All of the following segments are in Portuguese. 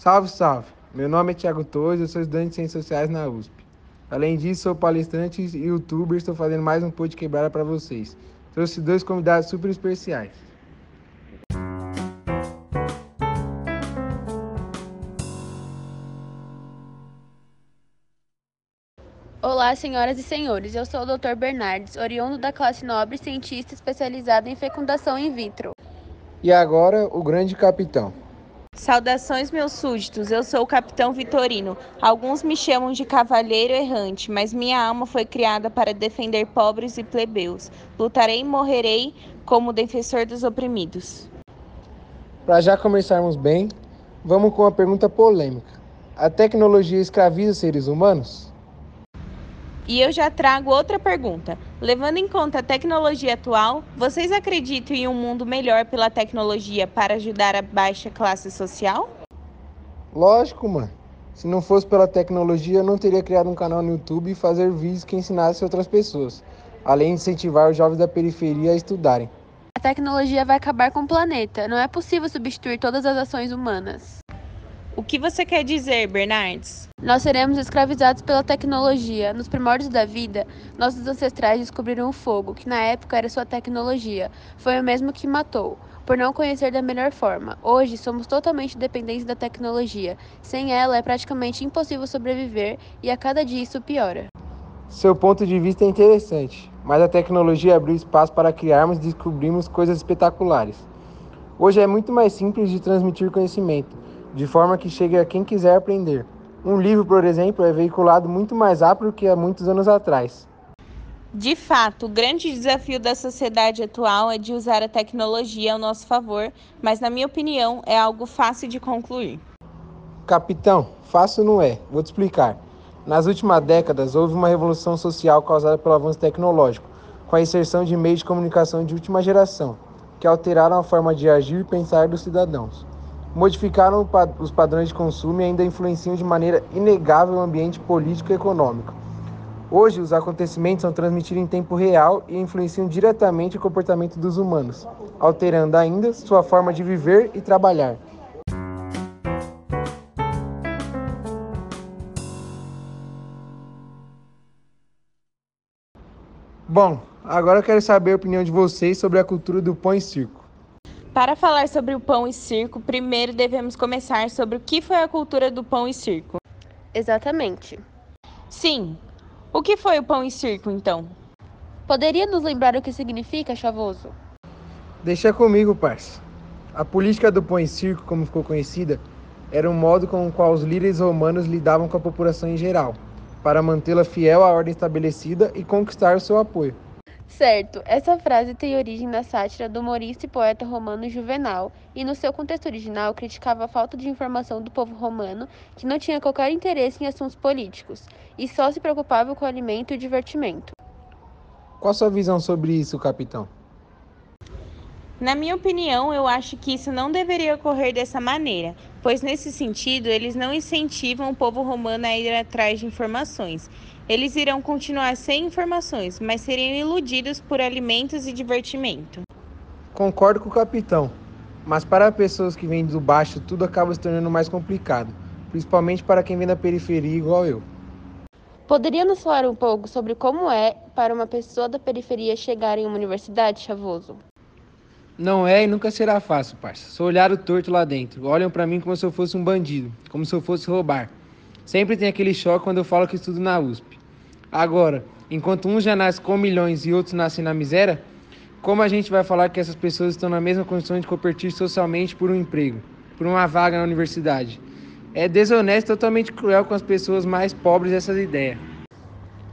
Salve, salve! Meu nome é Thiago Torres, eu sou estudante de Ciências Sociais na USP. Além disso, sou palestrante e youtuber, estou fazendo mais um de quebrada para vocês. Trouxe dois convidados super especiais. Olá, senhoras e senhores. Eu sou o Dr. Bernardes, oriundo da classe nobre cientista especializado em fecundação in vitro. E agora, o grande capitão. Saudações, meus súditos. Eu sou o capitão Vitorino. Alguns me chamam de cavalheiro errante, mas minha alma foi criada para defender pobres e plebeus. Lutarei e morrerei como defensor dos oprimidos. Para já começarmos bem, vamos com uma pergunta polêmica. A tecnologia escraviza seres humanos? E eu já trago outra pergunta. Levando em conta a tecnologia atual, vocês acreditam em um mundo melhor pela tecnologia para ajudar a baixa classe social? Lógico, mano. Se não fosse pela tecnologia, eu não teria criado um canal no YouTube e fazer vídeos que ensinassem outras pessoas, além de incentivar os jovens da periferia a estudarem. A tecnologia vai acabar com o planeta. Não é possível substituir todas as ações humanas. O que você quer dizer, Bernardes? Nós seremos escravizados pela tecnologia. Nos primórdios da vida, nossos ancestrais descobriram o fogo, que na época era sua tecnologia. Foi o mesmo que matou, por não conhecer da melhor forma. Hoje somos totalmente dependentes da tecnologia. Sem ela é praticamente impossível sobreviver e a cada dia isso piora. Seu ponto de vista é interessante, mas a tecnologia abriu espaço para criarmos e descobrirmos coisas espetaculares. Hoje é muito mais simples de transmitir conhecimento de forma que chegue a quem quiser aprender. Um livro, por exemplo, é veiculado muito mais rápido que há muitos anos atrás. De fato, o grande desafio da sociedade atual é de usar a tecnologia ao nosso favor, mas, na minha opinião, é algo fácil de concluir. Capitão, fácil não é. Vou te explicar. Nas últimas décadas, houve uma revolução social causada pelo avanço tecnológico, com a inserção de meios de comunicação de última geração, que alteraram a forma de agir e pensar dos cidadãos modificaram os padrões de consumo e ainda influenciam de maneira inegável o ambiente político e econômico. Hoje, os acontecimentos são transmitidos em tempo real e influenciam diretamente o comportamento dos humanos, alterando ainda sua forma de viver e trabalhar. Bom, agora eu quero saber a opinião de vocês sobre a cultura do pão e circo. Para falar sobre o pão e circo, primeiro devemos começar sobre o que foi a cultura do pão e circo. Exatamente. Sim. O que foi o pão e circo, então? Poderia nos lembrar o que significa, Chavoso? Deixa comigo, parça. A política do pão e circo, como ficou conhecida, era um modo com o qual os líderes romanos lidavam com a população em geral, para mantê-la fiel à ordem estabelecida e conquistar o seu apoio. Certo, essa frase tem origem na sátira do humorista e poeta romano Juvenal, e no seu contexto original criticava a falta de informação do povo romano, que não tinha qualquer interesse em assuntos políticos, e só se preocupava com o alimento e o divertimento. Qual a sua visão sobre isso, capitão? Na minha opinião, eu acho que isso não deveria ocorrer dessa maneira, pois nesse sentido eles não incentivam o povo romano a ir atrás de informações eles irão continuar sem informações, mas seriam iludidos por alimentos e divertimento. Concordo com o capitão, mas para pessoas que vêm do baixo, tudo acaba se tornando mais complicado, principalmente para quem vem da periferia igual eu. Poderia nos falar um pouco sobre como é para uma pessoa da periferia chegar em uma universidade, Chavoso? Não é e nunca será fácil, parça. Sou olhado torto lá dentro. Olham para mim como se eu fosse um bandido, como se eu fosse roubar. Sempre tem aquele choque quando eu falo que estudo na USP. Agora, enquanto uns já nascem com milhões e outros nascem na miséria, como a gente vai falar que essas pessoas estão na mesma condição de competir socialmente por um emprego, por uma vaga na universidade? É desonesto totalmente cruel com as pessoas mais pobres essas ideias.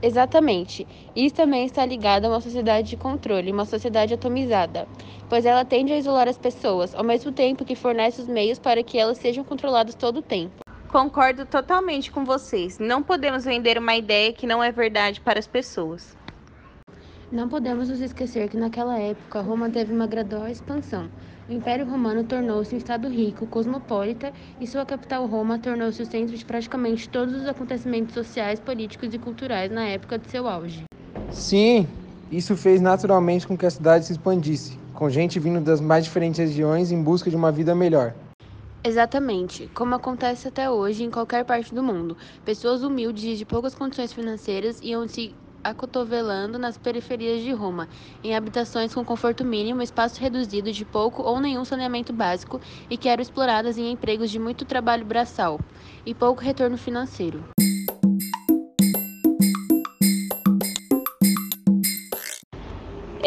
Exatamente. Isso também está ligado a uma sociedade de controle, uma sociedade atomizada, pois ela tende a isolar as pessoas, ao mesmo tempo que fornece os meios para que elas sejam controladas todo o tempo. Concordo totalmente com vocês. Não podemos vender uma ideia que não é verdade para as pessoas. Não podemos nos esquecer que naquela época Roma teve uma gradual expansão. O Império Romano tornou-se um estado rico, cosmopolita, e sua capital Roma tornou-se o centro de praticamente todos os acontecimentos sociais, políticos e culturais na época de seu auge. Sim, isso fez naturalmente com que a cidade se expandisse, com gente vindo das mais diferentes regiões em busca de uma vida melhor. Exatamente, como acontece até hoje em qualquer parte do mundo. Pessoas humildes e de poucas condições financeiras iam se acotovelando nas periferias de Roma, em habitações com conforto mínimo, espaço reduzido de pouco ou nenhum saneamento básico e que eram exploradas em empregos de muito trabalho braçal e pouco retorno financeiro.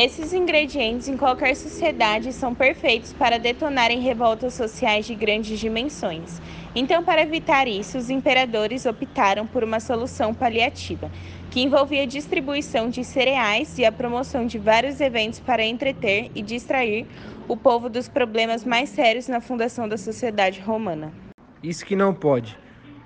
Esses ingredientes em qualquer sociedade são perfeitos para detonarem revoltas sociais de grandes dimensões. Então, para evitar isso, os imperadores optaram por uma solução paliativa, que envolvia distribuição de cereais e a promoção de vários eventos para entreter e distrair o povo dos problemas mais sérios na fundação da sociedade romana. Isso que não pode.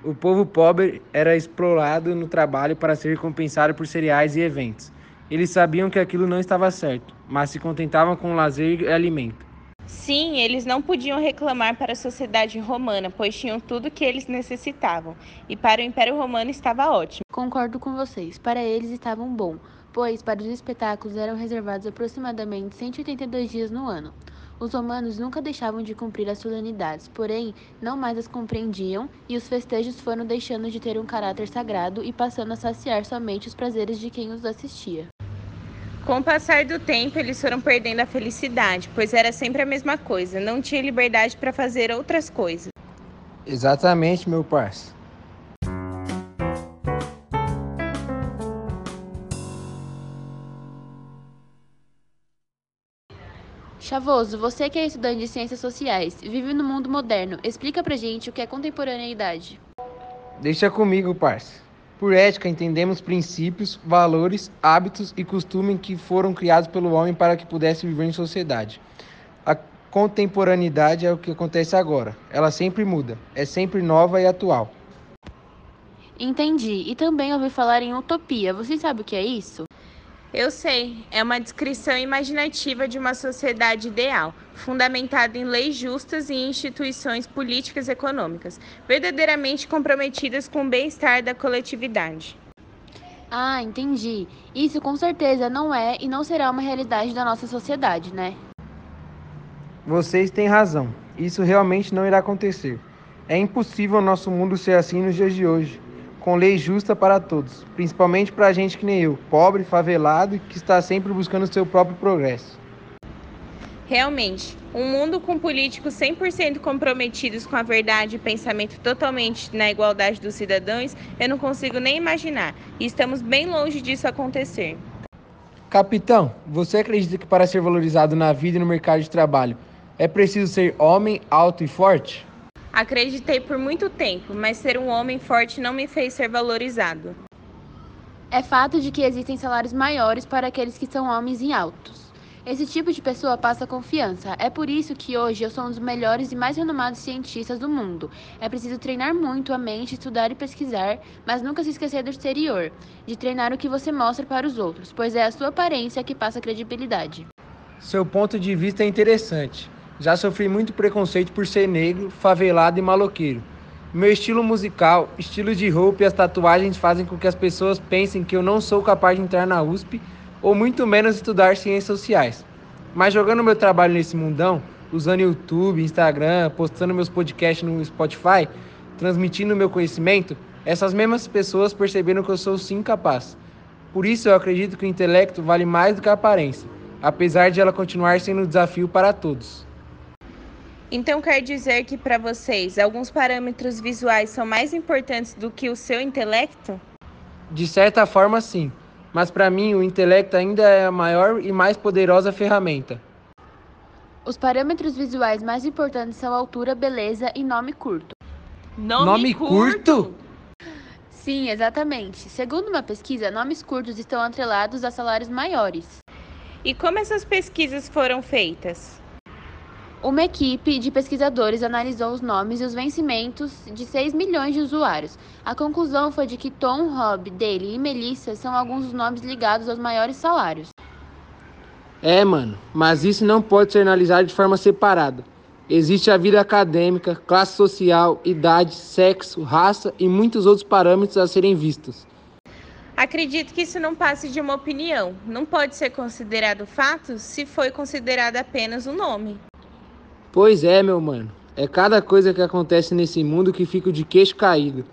O povo pobre era explorado no trabalho para ser recompensado por cereais e eventos. Eles sabiam que aquilo não estava certo, mas se contentavam com lazer e alimento. Sim, eles não podiam reclamar para a sociedade romana, pois tinham tudo que eles necessitavam, e para o Império Romano estava ótimo. Concordo com vocês, para eles estavam bom, pois para os espetáculos eram reservados aproximadamente 182 dias no ano. Os romanos nunca deixavam de cumprir as solenidades, porém não mais as compreendiam, e os festejos foram deixando de ter um caráter sagrado e passando a saciar somente os prazeres de quem os assistia. Com o passar do tempo, eles foram perdendo a felicidade, pois era sempre a mesma coisa, não tinha liberdade para fazer outras coisas. Exatamente, meu parceiro. Chavoso, você que é estudante de ciências sociais, vive no mundo moderno, explica pra gente o que é contemporaneidade. Deixa comigo, parça. Por ética, entendemos princípios, valores, hábitos e costumes que foram criados pelo homem para que pudesse viver em sociedade. A contemporaneidade é o que acontece agora. Ela sempre muda, é sempre nova e atual. Entendi. E também ouvi falar em utopia. Você sabe o que é isso? Eu sei, é uma descrição imaginativa de uma sociedade ideal, fundamentada em leis justas e instituições políticas e econômicas, verdadeiramente comprometidas com o bem-estar da coletividade. Ah, entendi. Isso com certeza não é e não será uma realidade da nossa sociedade, né? Vocês têm razão. Isso realmente não irá acontecer. É impossível nosso mundo ser assim nos dias de hoje com lei justa para todos, principalmente para gente que nem eu, pobre, favelado e que está sempre buscando o seu próprio progresso. Realmente, um mundo com políticos 100% comprometidos com a verdade e pensamento totalmente na igualdade dos cidadãos, eu não consigo nem imaginar, e estamos bem longe disso acontecer. Capitão, você acredita que para ser valorizado na vida e no mercado de trabalho é preciso ser homem, alto e forte? Acreditei por muito tempo, mas ser um homem forte não me fez ser valorizado. É fato de que existem salários maiores para aqueles que são homens e altos. Esse tipo de pessoa passa confiança. É por isso que hoje eu sou um dos melhores e mais renomados cientistas do mundo. É preciso treinar muito a mente, estudar e pesquisar, mas nunca se esquecer do exterior, de treinar o que você mostra para os outros, pois é a sua aparência que passa credibilidade. Seu ponto de vista é interessante. Já sofri muito preconceito por ser negro, favelado e maloqueiro. Meu estilo musical, estilo de roupa e as tatuagens fazem com que as pessoas pensem que eu não sou capaz de entrar na USP ou muito menos estudar ciências sociais. Mas jogando meu trabalho nesse mundão, usando YouTube, Instagram, postando meus podcasts no Spotify, transmitindo meu conhecimento, essas mesmas pessoas perceberam que eu sou sim capaz. Por isso eu acredito que o intelecto vale mais do que a aparência, apesar de ela continuar sendo um desafio para todos. Então quer dizer que para vocês alguns parâmetros visuais são mais importantes do que o seu intelecto? De certa forma, sim. Mas para mim, o intelecto ainda é a maior e mais poderosa ferramenta. Os parâmetros visuais mais importantes são altura, beleza e nome curto. Nome, nome curto? curto? Sim, exatamente. Segundo uma pesquisa, nomes curtos estão atrelados a salários maiores. E como essas pesquisas foram feitas? Uma equipe de pesquisadores analisou os nomes e os vencimentos de 6 milhões de usuários. A conclusão foi de que Tom, Rob, Dale e Melissa são alguns dos nomes ligados aos maiores salários. É, mano, mas isso não pode ser analisado de forma separada. Existe a vida acadêmica, classe social, idade, sexo, raça e muitos outros parâmetros a serem vistos. Acredito que isso não passe de uma opinião. Não pode ser considerado fato se foi considerado apenas o nome. Pois é, meu mano. É cada coisa que acontece nesse mundo que fico de queixo caído.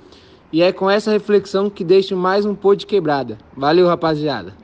E é com essa reflexão que deixo mais um pô de quebrada. Valeu, rapaziada.